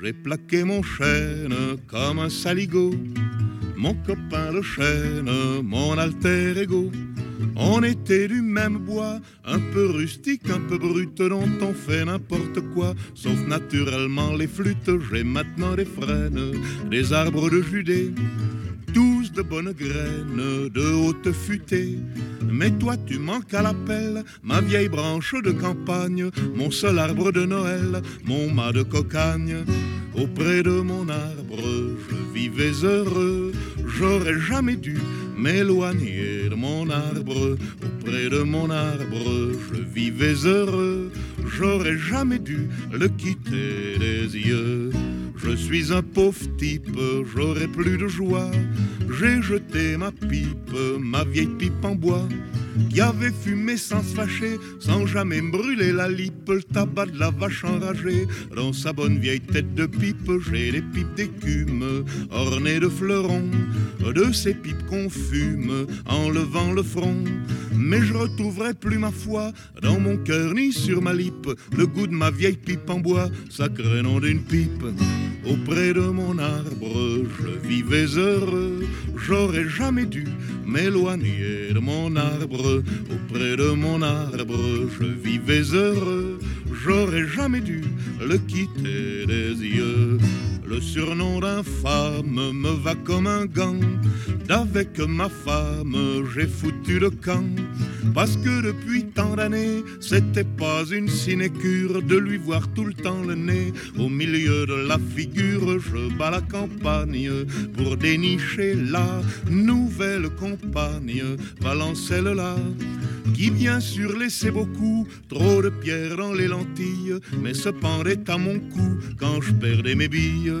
J'ai plaqué mon chêne comme un saligot, mon copain le chêne, mon alter ego. On était du même bois, un peu rustique, un peu brut, dont on fait n'importe quoi, sauf naturellement les flûtes. J'ai maintenant des frênes, des arbres de Judée, de bonnes graines, de haute futée. Mais toi tu manques à l'appel, ma vieille branche de campagne, mon seul arbre de Noël, mon mât de cocagne. Auprès de mon arbre, je vivais heureux, j'aurais jamais dû m'éloigner de mon arbre. Auprès de mon arbre, je vivais heureux, j'aurais jamais dû le quitter des yeux. Je suis un pauvre type, j'aurais plus de joie. J'ai jeté ma pipe, ma vieille pipe en bois, qui avait fumé sans se fâcher, sans jamais brûler la lippe, le tabac de la vache enragée. Dans sa bonne vieille tête de pipe, j'ai des pipes d'écume, ornées de fleurons, de ces pipes qu'on fume, en levant le front. Mais je retrouverai plus ma foi dans mon cœur ni sur ma lippe, le goût de ma vieille pipe en bois, sacré nom d'une pipe. Auprès de mon arbre, je vivais heureux, j'aurais jamais dû m'éloigner de mon arbre. Auprès de mon arbre, je vivais heureux, j'aurais jamais dû le quitter des yeux. Le surnom d'infâme me va comme un gant. D'avec ma femme, j'ai foutu le camp. Parce que depuis tant d'années, c'était pas une sinécure de lui voir tout le temps le nez au milieu de la figure. Je bats la campagne pour dénicher la nouvelle compagne, Valencelle là, qui bien sûr laissait beaucoup trop de pierres dans les lentilles, mais se pendait à mon cou quand je perdais mes billes.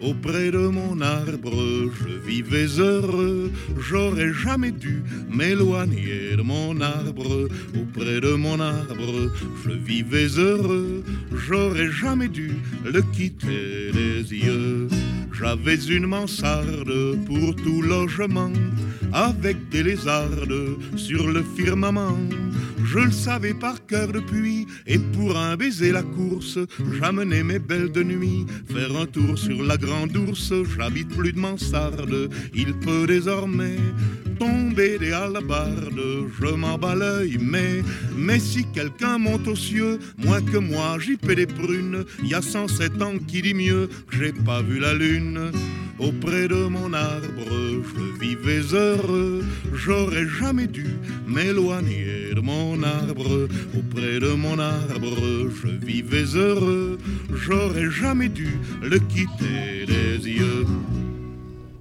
Auprès de mon arbre, je vivais heureux, j'aurais jamais dû m'éloigner de mon arbre. Auprès de mon arbre, je vivais heureux, j'aurais jamais dû le quitter des yeux. J'avais une mansarde pour tout logement, avec des lézardes sur le firmament. Je le savais par cœur depuis, et pour un baiser la course, j'amenais mes belles de nuit faire un tour sur la grande ours. J'habite plus de mansarde, il peut désormais tomber des alabardes. Je m'en bats l'œil, mais, si quelqu'un monte aux cieux, moins que moi, j'y paie des prunes. Y a 107 ans qui dit mieux j'ai pas vu la lune. Auprès de mon arbre, je vivais heureux, j'aurais jamais dû m'éloigner de mon arbre. Auprès de mon arbre, je vivais heureux, j'aurais jamais dû le quitter des yeux.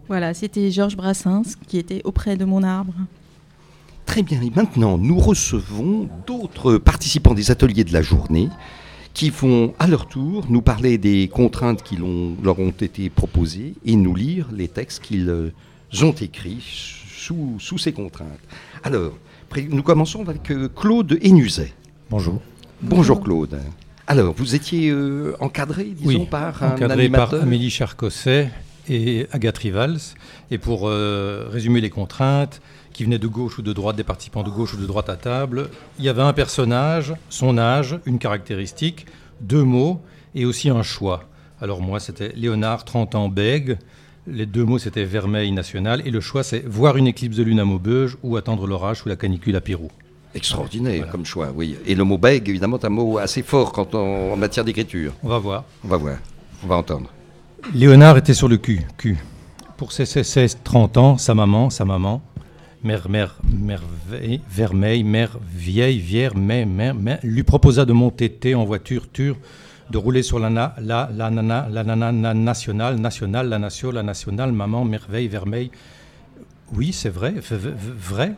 Voilà, c'était Georges Brassens qui était auprès de mon arbre. Très bien, et maintenant nous recevons d'autres participants des ateliers de la journée qui vont à leur tour nous parler des contraintes qui leur ont été proposées et nous lire les textes qu'ils euh, ont écrits sous, sous ces contraintes. Alors, nous commençons avec euh, Claude Hénuzet. Bonjour. Bonjour Claude. Alors, vous étiez euh, encadré, disons, par un encadré par Amélie Charcosset et Agathe Rivals. Et pour résumer les contraintes, qui venaient de gauche ou de droite, des participants de gauche ou de droite à table. Il y avait un personnage, son âge, une caractéristique, deux mots et aussi un choix. Alors moi, c'était Léonard, 30 ans, bègue. Les deux mots, c'était Vermeil national. Et le choix, c'est voir une éclipse de lune à Maubeuge ou attendre l'orage sous la canicule à Pirou. Extraordinaire comme choix, oui. Et le mot bègue, évidemment, est un mot assez fort quand en matière d'écriture. On va voir. On va voir. On va entendre. Léonard était sur le cul. cul. Pour ses 16, 30 ans, sa maman, sa maman, mère, mère, merveille, vermeille, mère vieille, vierre, mère, mère, mère, lui proposa de monter T en voiture, tur, de rouler sur la, la, la, nana, la nana nationale, nationale, la nation, la nationale, maman, merveille, vermeille. Oui, c'est vrai, vrai.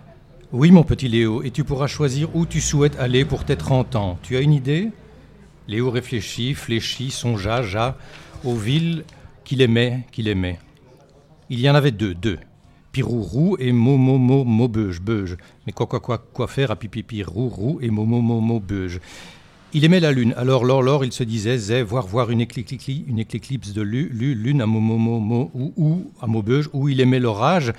Oui, mon petit Léo, et tu pourras choisir où tu souhaites aller pour tes 30 ans. Tu as une idée? Léo réfléchit, fléchit, songea, ja, aux villes qu'il aimait, qu'il aimait. Il y en avait deux, deux. Pirourou et Momomo Maubeuge, beuge. Mais quoi, quoi, quoi, quoi faire à pipipi rourou et Momomo beuge. Il aimait la lune, alors lors, lors, il se disait, zé, voir, voir une, une éclipse de lu, lune à Momomo ou, ou à Maubeuge, où il aimait l'orage,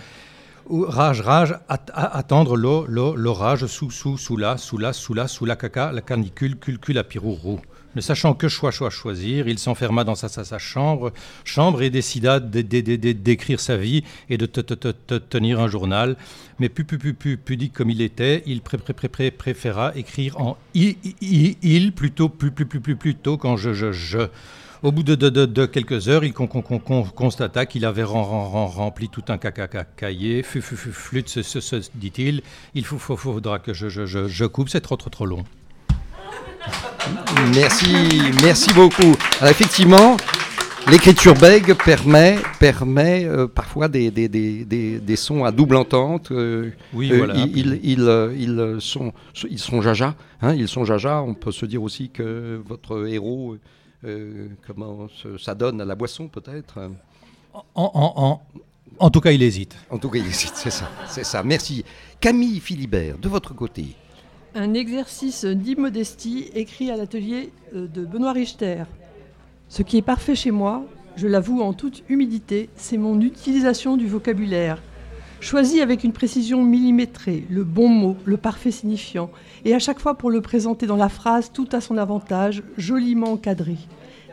rage, rage, attendre l'orage sous, sous, sous la, sous la, sous sous la caca, la canicule, culcule à Pirourou. Ne sachant que choix, choix choisir, il s'enferma dans sa, sa, chambre, chambre et décida d'écrire sa vie et de tenir un journal. Mais plus, plus, plus, plus pudique comme il était, il pré, pré, pré, préféra écrire en il, il, plutôt, plus, plus, plus, plus, plutôt quand je, je, je. Au bout de, de, de, de quelques heures, il con, con, con, constata qu'il avait rempli tout un cahier. Fut, fut, flûte, se, se, se dit-il. Il faut, faut, faudra que je, je, je, je coupe, c'est trop, trop, trop long. Merci, merci beaucoup. Alors effectivement, l'écriture bègue permet, permet euh, parfois des, des, des, des, sons à double entente. Euh, oui, voilà. Ils, ils, ils, ils, sont, ils sont jaja. Hein, ils sont jaja. On peut se dire aussi que votre héros, euh, comment ça donne à la boisson peut-être en, en, en, en, tout cas, il hésite. En tout cas, il hésite, c'est ça, c'est ça. Merci. Camille Philibert, de votre côté un exercice d'immodestie écrit à l'atelier de Benoît Richter. Ce qui est parfait chez moi, je l'avoue en toute humilité, c'est mon utilisation du vocabulaire. Choisi avec une précision millimétrée, le bon mot, le parfait signifiant, et à chaque fois pour le présenter dans la phrase tout à son avantage, joliment encadré.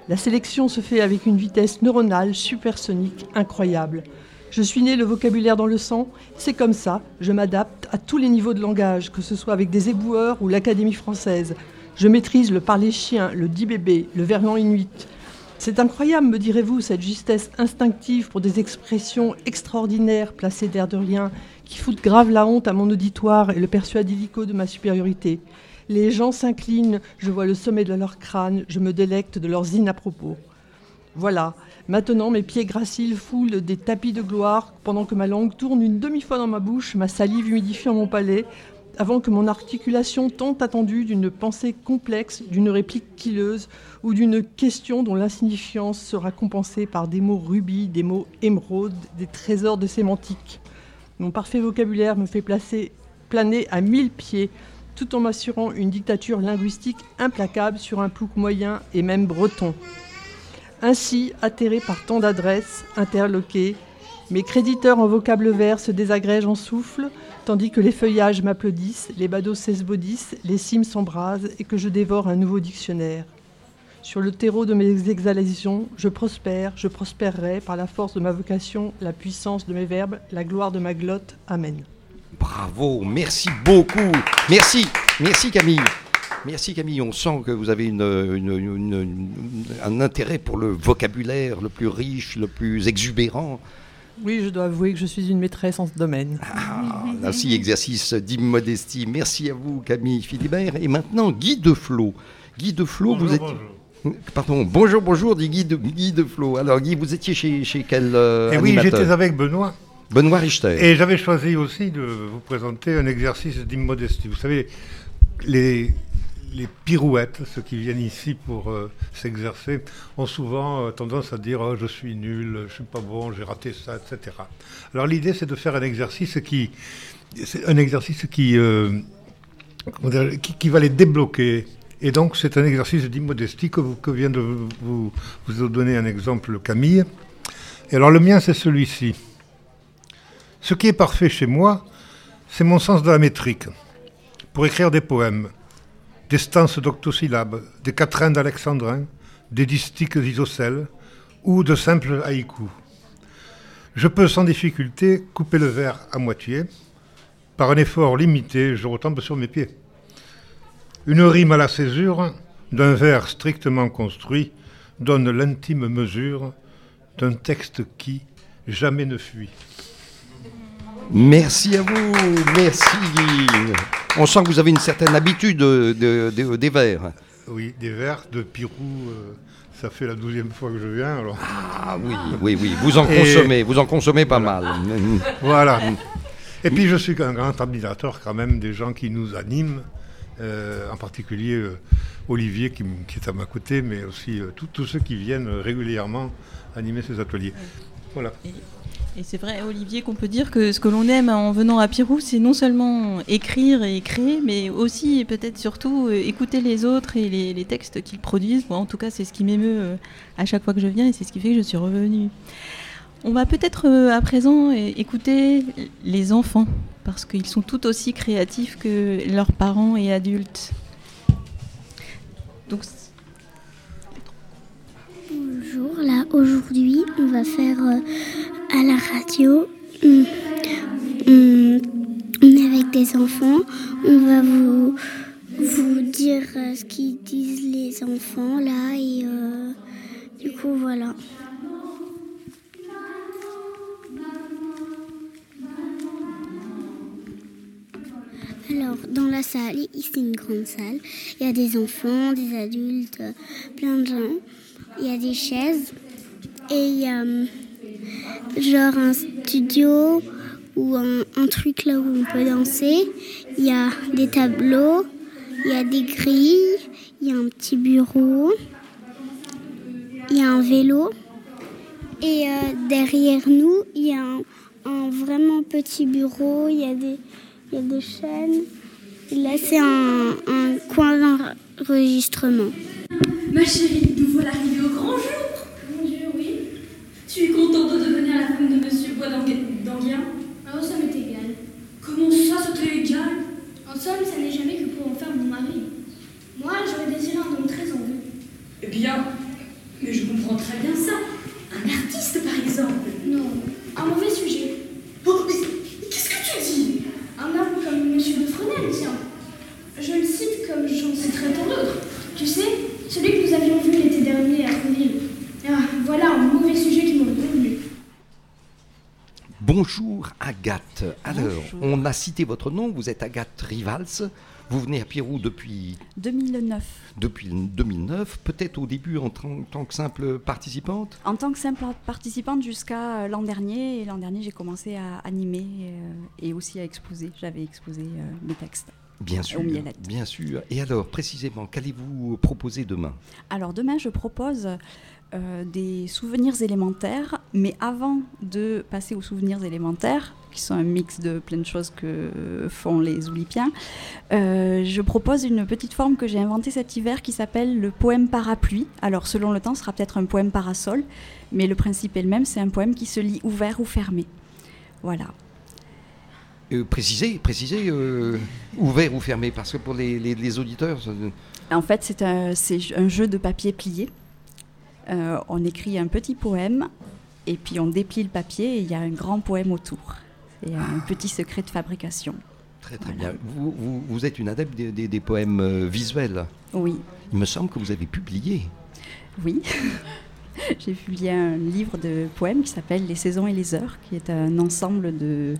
La sélection se fait avec une vitesse neuronale supersonique incroyable. Je suis né le vocabulaire dans le sang, c'est comme ça, je m'adapte à tous les niveaux de langage, que ce soit avec des éboueurs ou l'Académie française. Je maîtrise le parler chien, le dit bébé, le verlan inuit. C'est incroyable, me direz-vous, cette justesse instinctive pour des expressions extraordinaires placées d'air de rien, qui foutent grave la honte à mon auditoire et le persuadent de ma supériorité. Les gens s'inclinent, je vois le sommet de leur crâne, je me délecte de leurs inapropos. Voilà, Maintenant, mes pieds graciles foulent des tapis de gloire pendant que ma langue tourne une demi-fois dans ma bouche, ma salive humidifiant mon palais, avant que mon articulation tant attendue d'une pensée complexe, d'une réplique quilleuse ou d'une question dont l'insignifiance sera compensée par des mots rubis, des mots émeraudes, des trésors de sémantique. Mon parfait vocabulaire me fait placer, planer à mille pieds, tout en m'assurant une dictature linguistique implacable sur un plouc moyen et même breton. Ainsi, atterré par tant d'adresses, interloquées, mes créditeurs en vocable vert se désagrègent en souffle, tandis que les feuillages m'applaudissent, les badauds s'esbaudissent, les cimes s'embrasent et que je dévore un nouveau dictionnaire. Sur le terreau de mes exhalations, je prospère, je prospérerai par la force de ma vocation, la puissance de mes verbes, la gloire de ma glotte. Amen. Bravo, merci beaucoup. Merci, merci Camille. Merci Camille, on sent que vous avez une, une, une, un intérêt pour le vocabulaire le plus riche, le plus exubérant. Oui, je dois avouer que je suis une maîtresse en ce domaine. Ah, ainsi, exercice d'immodestie. Merci à vous Camille Philibert. Et maintenant, Guy Deflot. Guy Deflot, bonjour, vous êtes... Bonjour. Pardon, bonjour, bonjour, dit Guy, de, Guy Deflot. Alors Guy, vous étiez chez, chez quel euh, Et oui, j'étais avec Benoît. Benoît Richter. Et j'avais choisi aussi de vous présenter un exercice d'immodestie. Vous savez, les, les pirouettes, ceux qui viennent ici pour euh, s'exercer, ont souvent euh, tendance à dire oh, je suis nul, je suis pas bon, j'ai raté ça, etc. Alors l'idée c'est de faire un exercice qui, un exercice euh, qui, qui, va les débloquer. Et donc c'est un exercice d'immodestie que, vous, que vient de vous, vous donner un exemple Camille. Et alors le mien c'est celui-ci. Ce qui est parfait chez moi, c'est mon sens de la métrique. Pour écrire des poèmes, des stances d'octosyllabes, des quatrains d'alexandrin, des distiques isocèles ou de simples haïkus. Je peux sans difficulté couper le vers à moitié. Par un effort limité, je retombe sur mes pieds. Une rime à la césure d'un vers strictement construit donne l'intime mesure d'un texte qui jamais ne fuit. Merci à vous, merci. On sent que vous avez une certaine habitude de, de, de, des vers. Oui, des vers de Pirou. Euh, ça fait la douzième fois que je viens. Alors. Ah oui, oui, oui. Vous en consommez, vous en consommez pas voilà. mal. Voilà. Et puis je suis un grand admirateur quand même des gens qui nous animent, euh, en particulier euh, Olivier qui, qui, est à ma côté, mais aussi euh, tous ceux qui viennent régulièrement animer ces ateliers. Voilà. Et c'est vrai, Olivier, qu'on peut dire que ce que l'on aime en venant à Pirou, c'est non seulement écrire et créer, mais aussi et peut-être surtout écouter les autres et les, textes qu'ils produisent. En tout cas, c'est ce qui m'émeut à chaque fois que je viens et c'est ce qui fait que je suis revenue. On va peut-être à présent écouter les enfants, parce qu'ils sont tout aussi créatifs que leurs parents et adultes. Donc, aujourd'hui, on va faire euh, à la radio. On, est avec des enfants. On va vous, dire euh, ce qu'ils disent les enfants là. Et euh, du coup, voilà. Alors, dans la salle, ici une grande salle, il y a des enfants, des adultes, plein de gens. Il y a des chaises et il y a hum, genre un studio ou un, truc là où on peut danser. Il y a des tableaux, il y a des grilles, il y a un petit bureau, il y a un vélo. Et euh, derrière nous, il y a un, un vraiment petit bureau, il y a des, il y a des chaînes. Et là, c'est un, un coin d'enregistrement. Ma chérie, nous voilà arrivés au grand jour. Mon Dieu, oui. Tu es contente de devenir la femme Bois d'Anguien Oh, ça m'est égal. Comment ça, ça t'est égal En somme, ça n'est jamais que pour en faire mon mari. Moi, j'aurais désiré un homme très en vue. Eh bien, mais je comprends très bien ça. Un artiste, par exemple. Non, un mauvais sujet. Oh, mais qu'est-ce que tu dis Un homme comme Monsieur de Fresnel, tiens. Je le cite comme j'en citerai tant d'autres. Tu sais, celui que nous avions vu l'été dernier à Trouville. Ah, voilà un mauvais sujet qui m'aurait convenu. Bonjour Agathe. Alors, Bonjour. on a cité votre nom, vous êtes Agathe Rivals. Vous venez à Pirou depuis, 2009. depuis 2009, peut-être au début en tant, que simple participante? En tant que simple participante jusqu'à euh, l'an dernier, et l'an dernier j'ai commencé à animer euh, et aussi à exposer. J'avais exposé euh, mes textes. Bien sûr, bien sûr. Et alors, précisément, qu'allez-vous proposer demain? Alors demain je propose euh, des souvenirs élémentaires, mais avant de passer aux souvenirs élémentaires, qui sont un mix de plein de choses que font les Oulipiens, euh, je propose une petite forme que j'ai inventée cet hiver qui s'appelle le poème parapluie. Alors selon le temps, ce sera peut-être un poème parasol, mais le principe est le même, c'est un poème qui se lit ouvert ou fermé. Voilà. Euh, Précisez, précisez, euh, ouvert ou fermé, parce que pour les, les- les auditeurs, ça- En fait, c'est un, c'est un jeu de papier plié. Euh, on écrit un petit poème et puis on déplie le papier et il y a un grand poème autour. C'est un petit secret de fabrication. très très Voilà. bien. Vous, vous- vous êtes une adepte des, des- des poèmes euh, visuels. Oui, Il me semble que vous avez publié. oui. J'ai publié un livre de poèmes qui s'appelle Les saisons et les heures, qui est un ensemble de,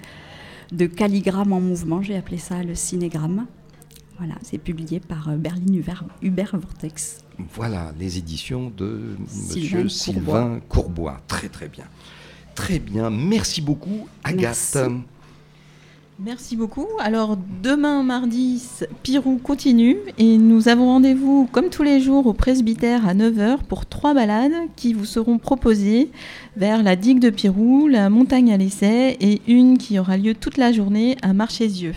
de calligrammes en mouvement. J'ai appelé ça le cinégramme. Voilà, c'est publié par euh, Berlin Hubert, Vortex. Voilà, les éditions de Sylvain Monsieur Sylvain Courbois. Très très bien. Très bien. Merci beaucoup, Agathe. Merci. Merci beaucoup. Alors demain mardi, Pirou continue et nous avons rendez-vous comme tous les jours au presbytère à 9h pour trois balades qui vous seront proposées vers la digue de Pirou, la montagne à l'essai et une qui aura lieu toute la journée à Marchésieux.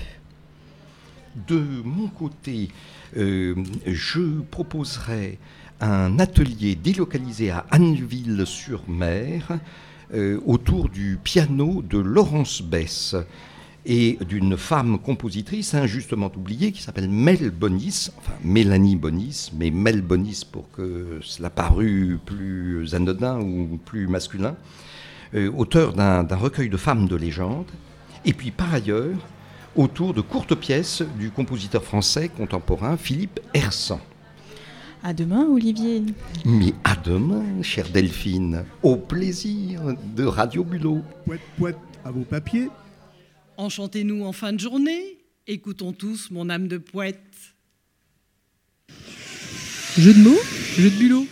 De mon côté, euh, je proposerai un atelier délocalisé à Anneville-sur-Mer euh, autour du piano de Laurence Bess et d'une femme compositrice injustement oubliée qui s'appelle Mel Bonis, enfin Mélanie Bonis, mais Mel Bonis pour que cela parût plus anodin ou plus masculin, euh, auteur d'un recueil de femmes de légende. Et puis par ailleurs, autour de courtes pièces du compositeur français contemporain Philippe Hersan. À demain, Olivier. Mais à demain, chère Delphine, au plaisir de Radio Bulot. Poète, poète, à vos papiers. Enchantez-nous en fin de journée. Écoutons tous mon âme de poète. Jeu de mots, jeu de bulot.